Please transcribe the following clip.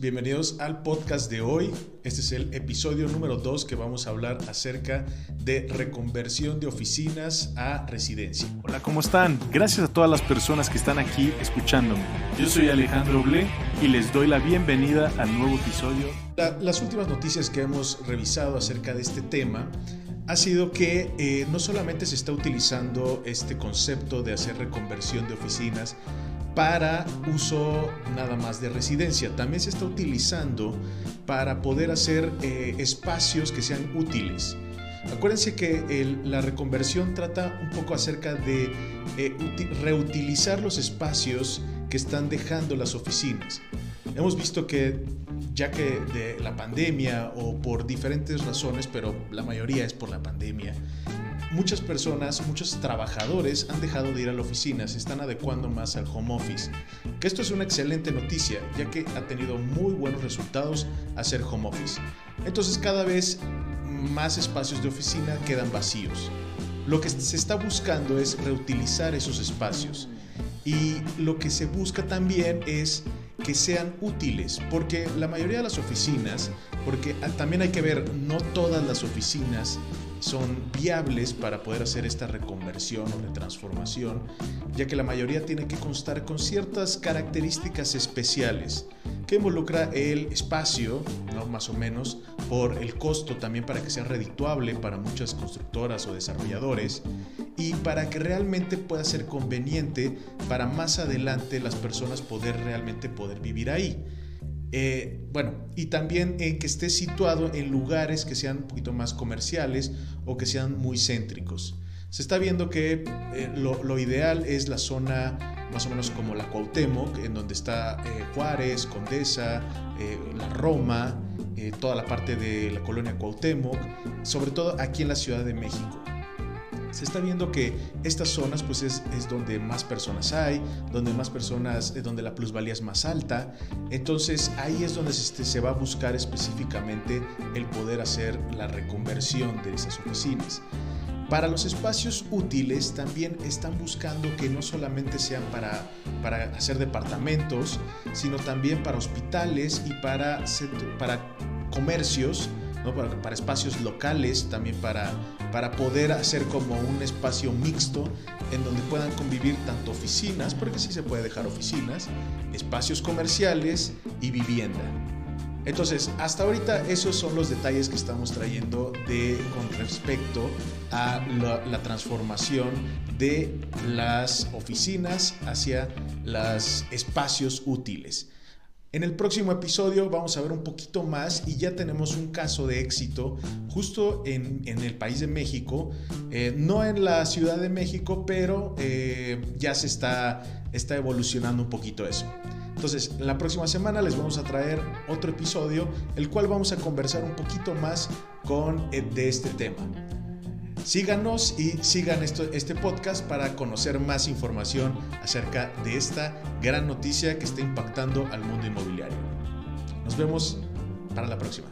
bienvenidos al podcast de hoy. Este es el episodio número 2 que vamos a hablar acerca de reconversión de oficinas a residencia. Hola, ¿cómo están? Gracias a todas las personas que están aquí escuchándome. Yo soy Alejandro Ble y les doy la bienvenida al nuevo episodio. las últimas noticias que hemos revisado acerca de este tema ha sido que eh, no solamente se está utilizando este concepto de hacer reconversión de oficinas, para uso nada más de residencia. También se está utilizando para poder hacer eh, espacios que sean útiles. Acuérdense que la reconversión trata un poco acerca de eh, reutilizar los espacios que están dejando las oficinas. Hemos visto que ya que de la pandemia o por diferentes razones, pero la mayoría es por la pandemia, muchas personas, muchos trabajadores han dejado de ir a la oficina, se están adecuando más al home office. Que esto es una excelente noticia, ya que ha tenido muy buenos resultados hacer home office. Entonces cada vez más espacios de oficina quedan vacíos. Lo que se está buscando es reutilizar esos espacios. Y lo que se busca también es que sean útiles, porque la mayoría de las oficinas, porque también hay que ver, no todas las oficinas son viables para poder hacer esta reconversión o retransformación, ya que la mayoría tiene que constar con ciertas características especiales que involucra el espacio, ¿no? más o menos, por el costo también para que sea redituable para muchas constructoras o desarrolladores y para que realmente pueda ser conveniente para más adelante las personas poder realmente poder vivir ahí. Eh, bueno, y también en que esté situado en lugares que sean un poquito más comerciales o que sean muy céntricos. Se está viendo que eh, lo, ideal es la zona más o menos como la Cuauhtémoc, en donde está eh, Juárez, Condesa, la Roma, toda la parte de la colonia Cuauhtémoc, sobre todo aquí en la Ciudad de México se está viendo que estas zonas pues es, donde más personas hay, donde más personas, eh, donde la plusvalía es más alta. Entonces ahí es donde se, se va a buscar específicamente el poder hacer la reconversión de esas oficinas. Para los espacios útiles también están buscando que no solamente sean para, para hacer departamentos, sino también para hospitales y para, para comercios para, espacios locales, también para, para poder hacer como un espacio mixto en donde puedan convivir tanto oficinas, porque sí se puede dejar oficinas, espacios comerciales y vivienda. Entonces, hasta ahorita esos son los detalles que estamos trayendo con respecto a la, transformación de las oficinas hacia los espacios útiles. En el próximo episodio vamos a ver un poquito más y ya tenemos un caso de éxito justo en, el país de México, eh, no en la Ciudad de México, pero eh, ya se está, está evolucionando un poquito eso. Entonces, la próxima semana les vamos a traer otro episodio, el cual vamos a conversar un poquito más con, eh, de este tema. Síganos y sigan esto, este podcast para conocer más información acerca de esta gran noticia que está impactando al mundo inmobiliario. Nos vemos para la próxima.